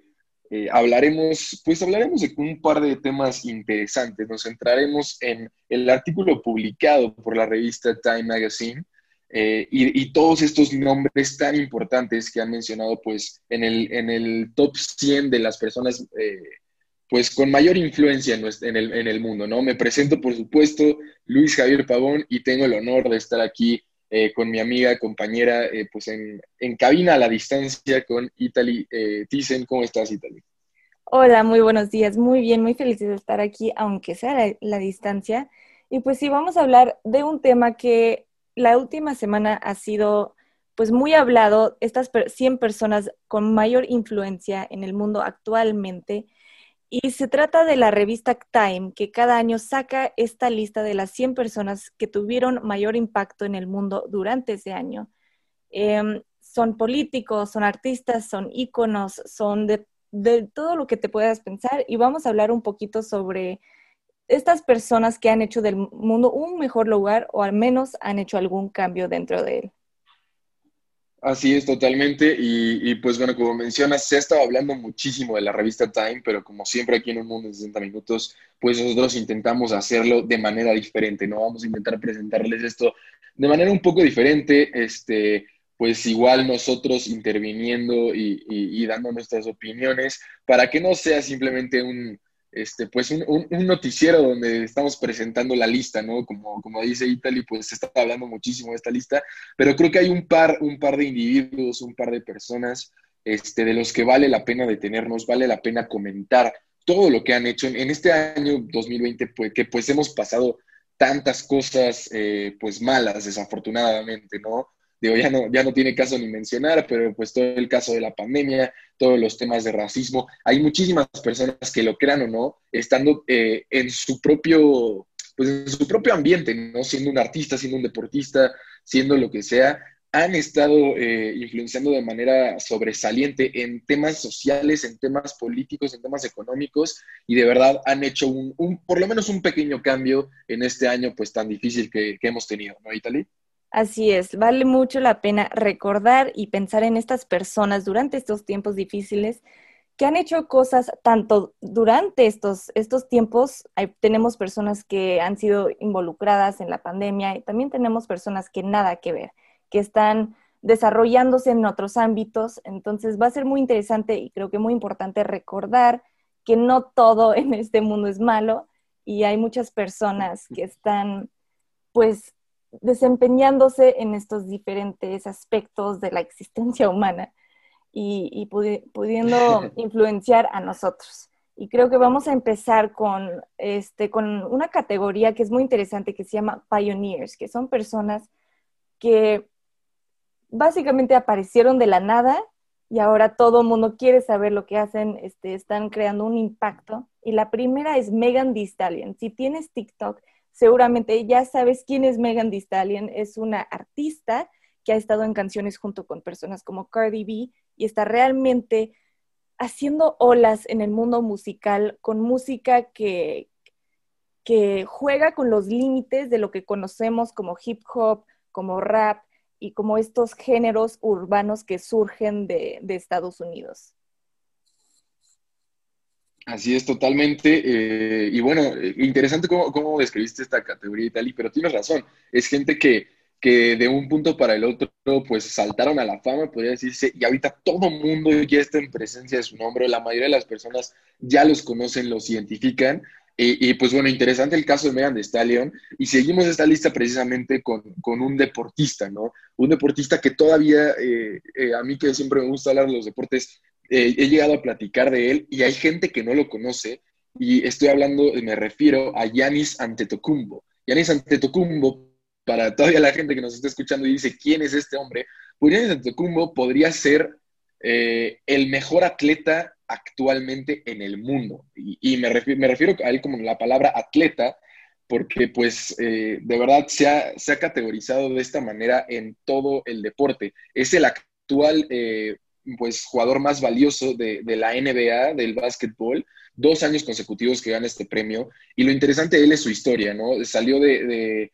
Eh, hablaremos, pues hablaremos de un par de temas interesantes. Nos centraremos en el artículo publicado por la revista Time Magazine eh, y, todos estos nombres tan importantes que han mencionado pues en el, en el top 100 de las personas eh, pues con mayor influencia en, el, en el mundo, ¿no? Me presento, por supuesto, Luis Javier Pavón y tengo el honor de estar aquí con mi amiga, compañera, pues en, en, cabina a la distancia con Italy eh, Thyssen. ¿Cómo estás, Italy? Hola, muy buenos días. Muy bien, muy feliz de estar aquí, aunque sea la, la distancia. Y pues sí, vamos a hablar de un tema que la última semana ha sido pues muy hablado, estas 100 personas con mayor influencia en el mundo actualmente. Y se trata de la revista Time, que cada año saca esta lista de las 100 personas que tuvieron mayor impacto en el mundo durante ese año. Em, son políticos, son artistas, son íconos, son de de todo lo que te puedas pensar y vamos a hablar un poquito sobre estas personas que han hecho del mundo un mejor lugar o al menos han hecho algún cambio dentro de él. Así es, totalmente. Y, pues bueno, como mencionas, se ha estado hablando muchísimo de la revista Time, pero como siempre aquí en Un Mundo de 60 Minutos, pues nosotros intentamos hacerlo de manera diferente, ¿no? Vamos a intentar presentarles esto de manera un poco diferente, este, pues igual nosotros interviniendo y, dando nuestras opiniones para que no sea simplemente un, este, pues un, noticiero donde estamos presentando la lista, ¿no? Como, como dice Italy, pues se está hablando muchísimo de esta lista, pero creo que hay un par, un par de individuos, un par de personas este, de los que vale la pena detenernos, vale la pena comentar todo lo que han hecho en, este año 2020, pues, que pues hemos pasado tantas cosas eh, pues malas, desafortunadamente, ¿no? Digo, ya no, ya no tiene caso ni mencionar, pero pues todo el caso de la pandemia, todos los temas de racismo, hay muchísimas personas que lo crean o no, estando eh, en su propio, pues en su propio ambiente, ¿no? Siendo un artista, siendo un deportista, siendo lo que sea, han estado eh, influenciando de manera sobresaliente en temas sociales, en temas políticos, en temas económicos, y de verdad han hecho un, por lo menos un pequeño cambio en este año pues tan difícil que, que hemos tenido, ¿no, Italy? Así es, vale mucho la pena recordar y pensar en estas personas durante estos tiempos difíciles que han hecho cosas tanto durante estos, estos tiempos. tenemos personas que han sido involucradas en la pandemia y también tenemos personas que nada que ver, que están desarrollándose en otros ámbitos. Entonces va a ser muy interesante y creo que muy importante recordar que no todo en este mundo es malo y hay muchas personas que están pues desempeñándose en estos diferentes aspectos de la existencia humana y, pudiendo influenciar a nosotros. Y creo que vamos a empezar con, este, con una categoría que es muy interesante que se llama pioneers, que son personas que básicamente aparecieron de la nada y ahora todo el mundo quiere saber lo que hacen, este, están creando un impacto. Y la primera es Megan Thee Stallion. Si tienes TikTok, seguramente ya sabes quién es Megan Thee Stallion. Es una artista que ha estado en canciones junto con personas como Cardi B y está realmente haciendo olas en el mundo musical con música que, que juega con los límites de lo que conocemos como hip hop, como rap y como estos géneros urbanos que surgen de, de Estados Unidos. Así es, totalmente. Eh, y bueno, eh, interesante cómo, cómo, describiste esta categoría y tal, pero tienes razón. Es gente que, que de un punto para el otro, pues saltaron a la fama, podría decirse, y ahorita todo mundo ya está en presencia de su nombre. La mayoría de las personas ya los conocen, los identifican. Y, pues bueno, interesante el caso de Megan de Stallion. Y seguimos esta lista precisamente con, con un deportista, ¿no? Un deportista que todavía, eh, a mí que siempre me gusta hablar de los deportes, eh, he llegado a platicar de él y hay gente que no lo conoce y estoy hablando, me refiero a Yanis Antetokounmpo. Yanis Antetokounmpo, para todavía la gente que nos está escuchando y dice, ¿quién es este hombre? Pues Yanis Antetokounmpo podría ser eh, el mejor atleta actualmente en el mundo. Y, me, refiero, a él como la palabra atleta, porque pues eh, de verdad se ha, categorizado de esta manera en todo el deporte. Es el actual pues, jugador más valioso de, la NBA, del básquetbol, dos años consecutivos que gana este premio. Y lo interesante de él es su historia, ¿no? Salió de,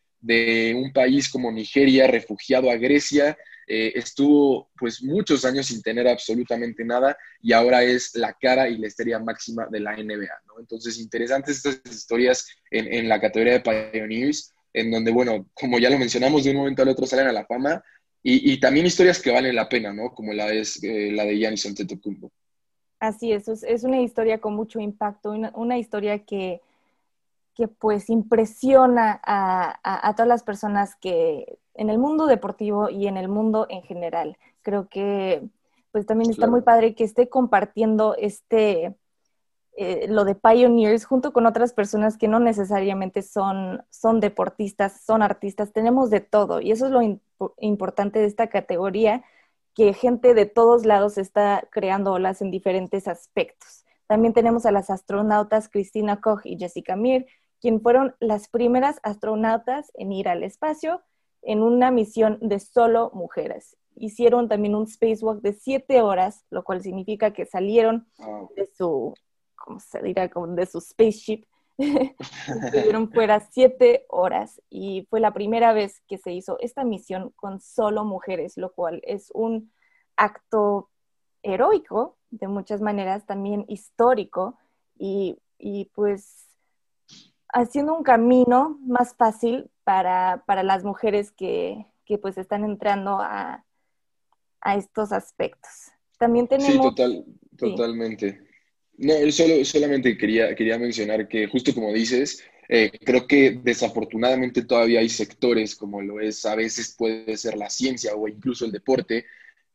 un país como Nigeria, refugiado a Grecia, eh, estuvo pues muchos años sin tener absolutamente nada y ahora es la cara y la estrella máxima de la NBA, ¿no? Entonces, interesantes estas historias en, en la categoría de Pioneers, en donde, bueno, como ya lo mencionamos, de un momento al otro salen a la fama, y, también historias que valen la pena, ¿no? Como la, es, eh, la de Giannis Antetokounmpo. Así es, es una historia con mucho impacto, una, historia que, que, pues impresiona a, a, todas las personas que en el mundo deportivo y en el mundo en general. Creo que pues también está muy padre que esté compartiendo este, eh, lo de pioneers junto con otras personas que no necesariamente son, son deportistas, son artistas, tenemos de todo y eso es lo importante de esta categoría, que gente de todos lados está creando olas en diferentes aspectos. También tenemos a las astronautas Christina Koch y Jessica Mir, quien fueron las primeras astronautas en ir al espacio en una misión de solo mujeres. Hicieron también un spacewalk de siete horas, lo cual significa que salieron de su como se dirá, como de su spaceship. Estuvieron fuera siete horas y fue la primera vez que se hizo esta misión con solo mujeres, lo cual es un acto heroico, de muchas maneras también histórico y, y pues haciendo un camino más fácil para, para las mujeres que, que, pues están entrando a, a estos aspectos. También tenemos... Sí, total, totalmente. No, solo, solamente quería, quería mencionar que justo como dices, eh, creo que desafortunadamente todavía hay sectores, como lo es a veces puede ser la ciencia o incluso el deporte,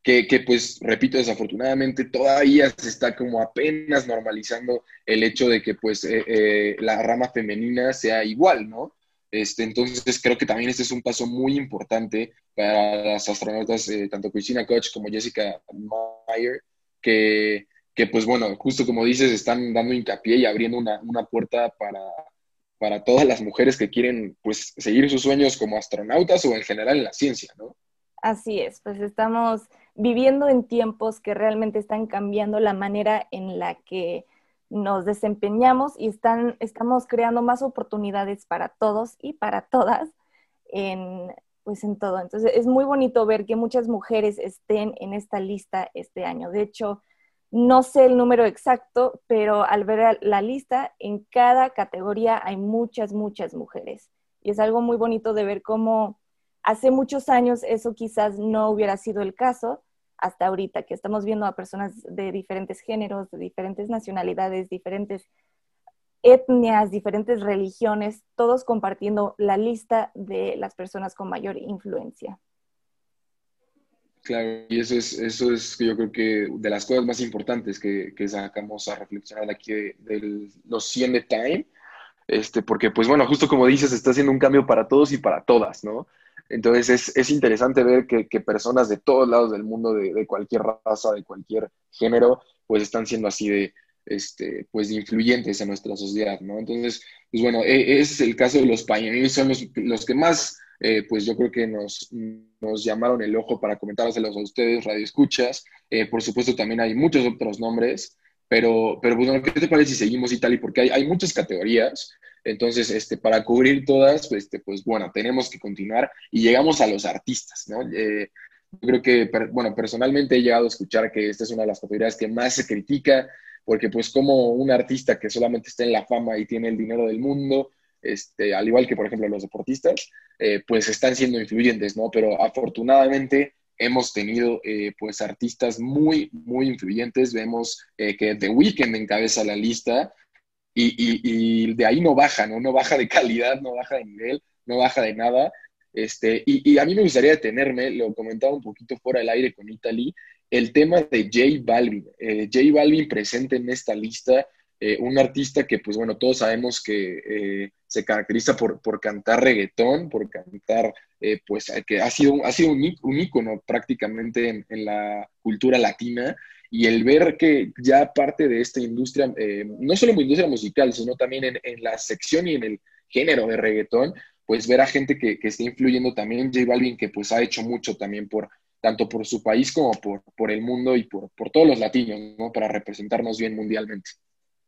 que, que, pues, repito, desafortunadamente todavía se está como apenas normalizando el hecho de que pues eh, eh, la rama femenina sea igual, ¿no? Este, entonces creo que también este es un paso muy importante para las astronautas, tanto Christina Koch como Jessica Meyer, que que pues bueno, justo como dices, están dando hincapié y abriendo una, puerta para, para todas las mujeres que quieren pues seguir sus sueños como astronautas o en general en la ciencia, ¿no? Así es, pues estamos viviendo en tiempos que realmente están cambiando la manera en la que nos desempeñamos y están, estamos creando más oportunidades para todos y para todas en, pues en todo. Entonces es muy bonito ver que muchas mujeres estén en esta lista este año. De hecho, no sé el número exacto, pero al ver la lista, en cada categoría hay muchas, muchas mujeres. Y es algo muy bonito de ver cómo hace muchos años eso quizás no hubiera sido el caso, hasta ahorita, que estamos viendo a personas de diferentes géneros, de diferentes nacionalidades, diferentes etnias, diferentes religiones, todos compartiendo la lista de las personas con mayor influencia. Claro, y eso es, eso es yo creo que de las cosas más importantes que, que sacamos a reflexionar aquí de, los 100 de Time, este, porque pues bueno, justo como dices, está haciendo un cambio para todos y para todas, ¿no? Entonces es, es interesante ver que, que, personas de todos lados del mundo, de, de, cualquier raza, de cualquier género, pues están siendo así de, este, pues influyentes en nuestra sociedad, ¿no? Entonces, pues bueno, e, ese es el caso de los pioneers, son los, los que más, eh, pues yo creo que nos, nos llamaron el ojo para comentárselos a ustedes, Radio Escuchas. Eh, por supuesto, también hay muchos otros nombres, pero, pero pues bueno, ¿qué te parece si seguimos y tal? Y porque hay, hay muchas categorías, entonces, este, para cubrir todas, pues, este, pues bueno, tenemos que continuar y llegamos a los artistas, ¿no? Eh, creo que, bueno, personalmente he llegado a escuchar que esta es una de las categorías que más se critica, porque pues como un artista que solamente está en la fama y tiene el dinero del mundo, este, al igual que por ejemplo los deportistas, eh, pues están siendo influyentes, ¿no? Pero afortunadamente hemos tenido eh, pues artistas muy, muy influyentes. Vemos que The Weeknd encabeza la lista y, de ahí no baja, ¿no? No baja de calidad, no baja de nivel, no baja de nada. Este, y, a mí me gustaría detenerme, lo comentaba un poquito fuera del aire con Italy, el tema de J Balvin. Eh, J Balvin presente en esta lista, eh, un artista que, pues bueno, todos sabemos que eh, se caracteriza por, por, cantar reggaetón, por cantar, pues que ha sido, ha sido un, un ícono prácticamente en, en la cultura latina y el ver que ya parte de esta industria, eh, no solo industria musical, sino también en, la sección y en el género de reggaetón, pues ver a gente que, que está influyendo también, J Balvin, que pues ha hecho mucho también por, tanto por su país como por, por el mundo y por, por todos los latinos, ¿no? Para representarnos bien mundialmente.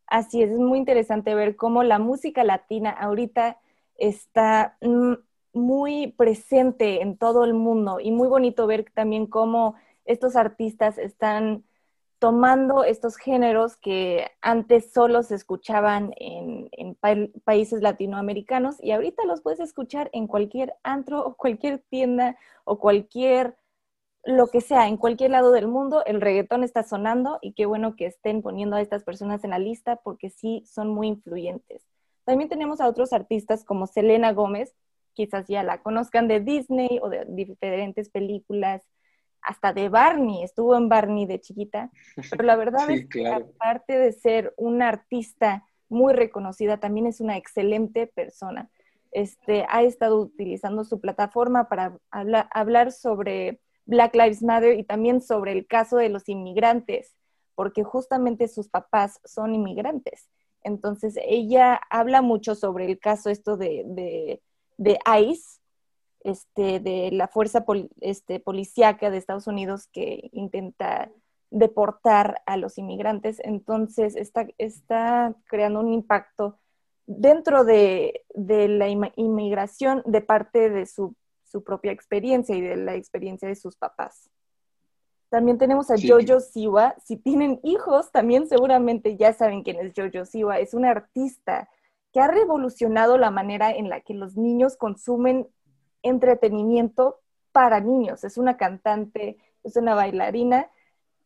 Así es, es muy interesante ver cómo la música latina ahorita está mm, muy presente en todo el mundo y muy bonito ver también cómo estos artistas están tomando estos géneros que antes solo se escuchaban en, países latinoamericanos y ahorita los puedes escuchar en cualquier antro o cualquier tienda o cualquier, lo que sea, en cualquier lado del mundo, el reggaetón está sonando y qué bueno que estén poniendo a estas personas en la lista porque sí son muy influyentes. También tenemos a otros artistas como Selena Gómez, quizás ya la conozcan de Disney o de diferentes películas hasta de Barney, estuvo en Barney de chiquita, pero la verdad es que aparte de ser una artista muy reconocida, también es una excelente persona. Este, ha estado utilizando su plataforma para hablar sobre Black Lives Matter y también sobre el caso de los inmigrantes, porque justamente sus papás son inmigrantes. Entonces, ella habla mucho sobre el caso esto de, de, de ICE, este, de la fuerza este, policíaca de Estados Unidos que intenta deportar a los inmigrantes. Entonces, está, está creando un impacto dentro de, la inmigración de parte de su, propia experiencia y de la experiencia de sus papás. También tenemos a Jojo Siwa. Si tienen hijos, también seguramente ya saben quién es Jojo Siwa. Es un artista que ha revolucionado la manera en la que los niños consumen entretenimiento para niños. Es una cantante, es una bailarina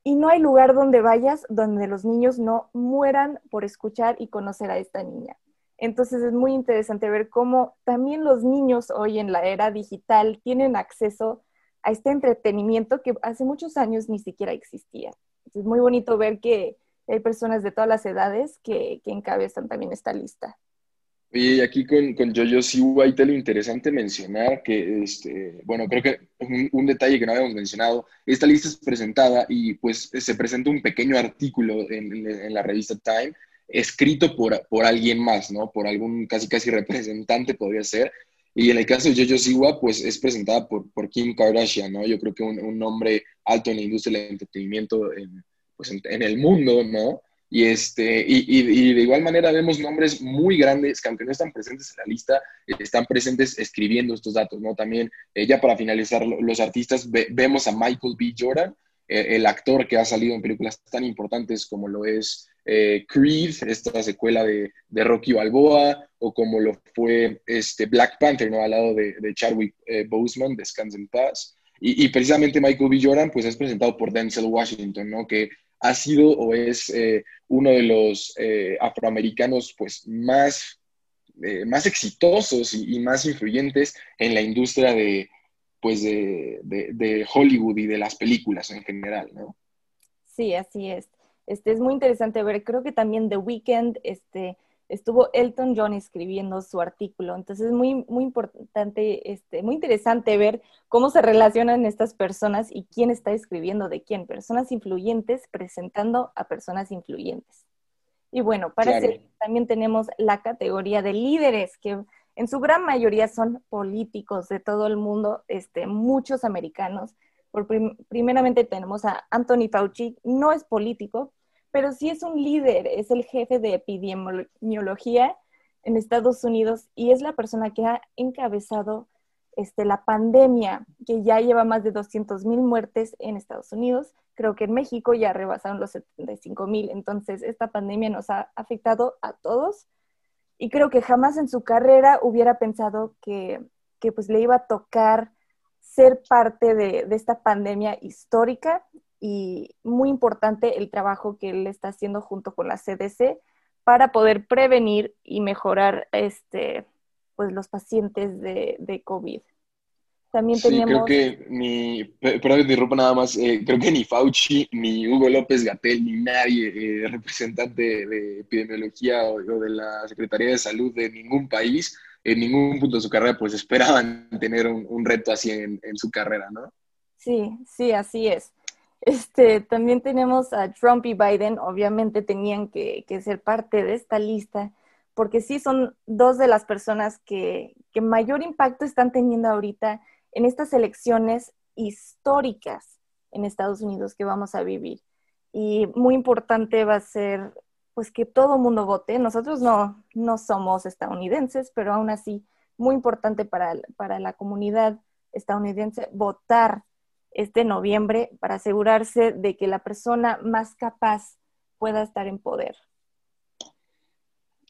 y no hay lugar donde vayas donde los niños no mueran por escuchar y conocer a esta niña. Entonces es muy interesante ver cómo también los niños hoy en la era digital tienen acceso a este entretenimiento que hace muchos años ni siquiera existía. Es muy bonito ver que hay personas de todas las edades que, que encabezan también esta lista. Y aquí con, con Jojo Siwa, lo interesante mencionar que, este, bueno, creo que un, detalle que no habíamos mencionado, esta lista es presentada y pues se presenta un pequeño artículo en, en la revista Time, escrito por, por alguien más, ¿no? Por algún casi casi representante podría ser. Y en el caso de Jojo Siwa, pues es presentada por, por Kim Kardashian, ¿no? Yo creo que un, un nombre alto en la industria del entretenimiento en, pues en, el mundo, ¿no? Y, este, y, y, de igual manera vemos nombres muy grandes que aunque no están presentes en la lista, están presentes escribiendo estos datos, ¿no? También, eh, ya para finalizar, los artistas, vemos a Michael B. Jordan, el actor que ha salido en películas tan importantes como lo es eh, Creed, esta secuela de, de, Rocky Balboa, o como lo fue este Black Panther, ¿no? Al lado de, de Chadwick Boseman, Descanse en Paz. Y, y, precisamente Michael B. Jordan, pues es presentado por Denzel Washington, ¿no? Que ha sido o es eh, uno de los eh, afroamericanos pues, más, eh, más exitosos y, más influyentes en la industria de, pues, de, Hollywood y de las películas en general, ¿no? Sí, así es. Este, es muy interesante ver, creo que también The Weeknd, este, estuvo Elton John escribiendo su artículo. Entonces es muy, muy importante, este, muy interesante ver cómo se relacionan estas personas y quién está escribiendo de quién. Personas influyentes presentando a personas influyentes. Y bueno, para también tenemos la categoría de líderes, que en su gran mayoría son políticos de todo el mundo, este, muchos americanos. Por primeramente tenemos a Anthony Fauci, no es político, pero sí es un líder, es el jefe de epidemiología en Estados Unidos y es la persona que ha encabezado este, la pandemia, que ya lleva más de 200 mil muertes en Estados Unidos. Creo que en México ya rebasaron los 75 mil. Entonces, esta pandemia nos ha afectado a todos y creo que jamás en su carrera hubiera pensado que, que pues le iba a tocar ser parte de, esta pandemia histórica y muy importante el trabajo que él está haciendo junto con la CDC para poder prevenir y mejorar este, pues, los pacientes de COVID. También sí, creo que ni, perdón que te nada más, eh, creo que ni Fauci, ni Hugo López Gatel, ni nadie eh, representante de epidemiología o, de la Secretaría de Salud de ningún país, en ningún punto de su carrera, pues esperaban tener un, reto así en, en, su carrera, ¿no? Sí, sí, así es. Este, también tenemos a Trump y Biden, obviamente tenían que, ser parte de esta lista, porque sí son dos de las personas que, mayor impacto están teniendo ahorita en estas elecciones históricas en Estados Unidos que vamos a vivir. Y muy importante va a ser pues que todo mundo vote. Nosotros no, no somos estadounidenses, pero aún así muy importante para, para la comunidad estadounidense votar este noviembre para asegurarse de que la persona más capaz pueda estar en poder.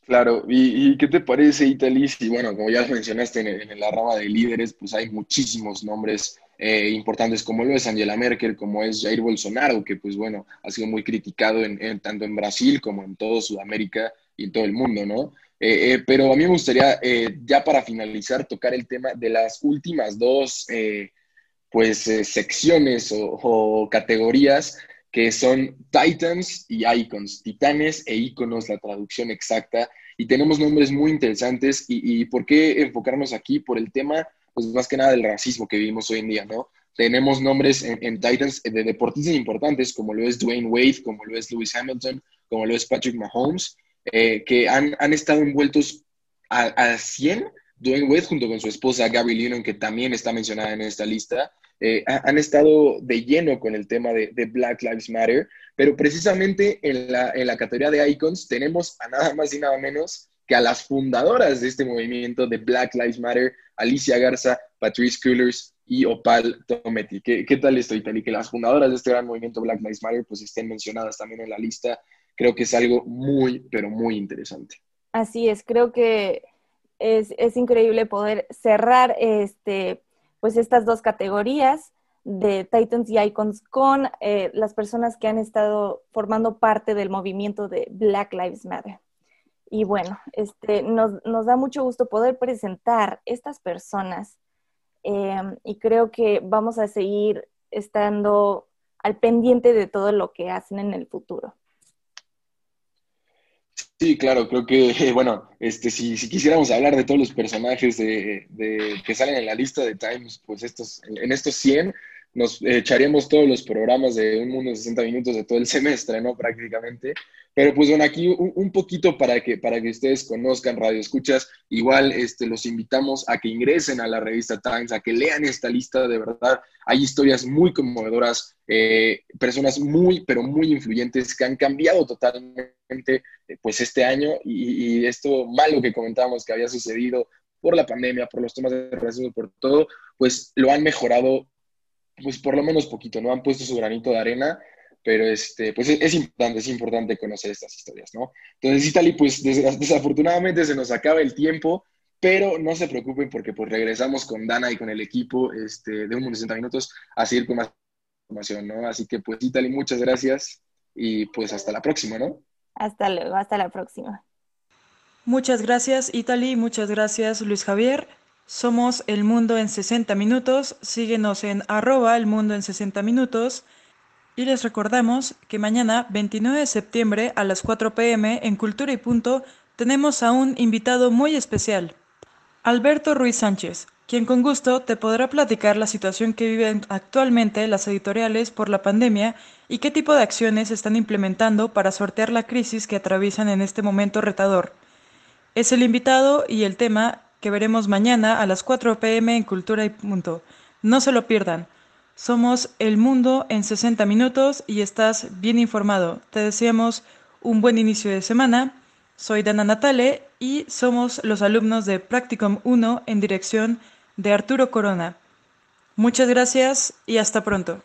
Claro, ¿y, qué te parece, Italis? Y bueno, como ya mencionaste en, la rama de líderes, pues hay muchísimos nombres eh, importantes, como lo es Angela Merkel, como es Jair Bolsonaro, que pues bueno, ha sido muy criticado en, tanto en Brasil como en todo Sudamérica y en todo el mundo, ¿no? Eh, eh, pero a mí me gustaría, ya para finalizar, tocar el tema de las últimas dos pues eh, secciones o, categorías que son Titans y Icons, Titanes e Iconos, la traducción exacta. Y tenemos nombres muy interesantes. Y, por qué enfocarnos aquí? Por el tema, pues más que nada del racismo que vivimos hoy en día, ¿no? Tenemos nombres en, Titans de deportistas importantes, como lo es Dwayne Wade, como lo es Lewis Hamilton, como lo es Patrick Mahomes, eh, que han, han, estado envueltos a, 100 Dwayne Wade junto con su esposa Gabby Lennon, que también está mencionada en esta lista, eh, han estado de lleno con el tema de, Black Lives Matter, pero precisamente en la, en la categoría de icons tenemos a nada más y nada menos que a las fundadoras de este movimiento de Black Lives Matter, Alicia Garza, Patrice Cullers y Opal Tometi. ¿Qué, qué tal esto, Itali? Que las fundadoras de este gran movimiento Black Lives Matter pues estén mencionadas también en la lista, creo que es algo muy, pero muy interesante. Así es, creo que es, es increíble poder cerrar este pues estas dos categorías de Titans y Icons con eh, las personas que han estado formando parte del movimiento de Black Lives Matter. Y bueno, este, nos, da mucho gusto poder presentar estas personas em, y creo que vamos a seguir estando al pendiente de todo lo que hacen en el futuro. Sí, claro, creo que, bueno, este, si, si quisiéramos hablar de todos los personajes de, que salen en la lista de Times, pues estos, en estos 100, nos echaremos todos los programas de Un Mundo en 60 Minutos de todo el semestre, ¿no? Prácticamente. Pero pues bueno, aquí un, poquito para que, para que ustedes conozcan Radio Escuchas, igual este, los invitamos a que ingresen a la revista Times, a que lean esta lista, de verdad, hay historias muy conmovedoras, eh, personas muy, pero muy influyentes que han cambiado totalmente eh, pues este año y, y esto malo que comentábamos que había sucedido por la pandemia, por los temas de racismo, por todo, pues lo han mejorado pues por lo menos poquito, ¿no? Han puesto su granito de arena, pero este, pues es, importante, es importante conocer estas historias, ¿no? Entonces, Italy, pues desafortunadamente se nos acaba el tiempo, pero no se preocupen porque pues regresamos con Dana y con el equipo este, de unos 60 minutos a seguir con más información, ¿no? Así que pues Italy, muchas gracias y pues hasta la próxima, ¿no? Hasta luego, hasta la próxima. Muchas gracias Italy, muchas gracias Luis Javier. Somos El Mundo en 60 Minutos. Síguenos en arroba El Mundo en 60 Minutos. Y les recordamos que mañana, 29 de septiembre, a las 4 pm, en Cultura y Punto, tenemos a un invitado muy especial, Alberto Ruiz Sánchez, quien con gusto te podrá platicar la situación que viven actualmente las editoriales por la pandemia y qué tipo de acciones están implementando para sortear la crisis que atraviesan en este momento retador. Es el invitado y el tema que veremos mañana a las 4 pm en Cultura y Punto. No se lo pierdan. Somos El Mundo en 60 minutos y estás bien informado. Te deseamos un buen inicio de semana. Soy Dana Natale y somos los alumnos de Practicum 1 en dirección de Arturo Corona. Muchas gracias y hasta pronto.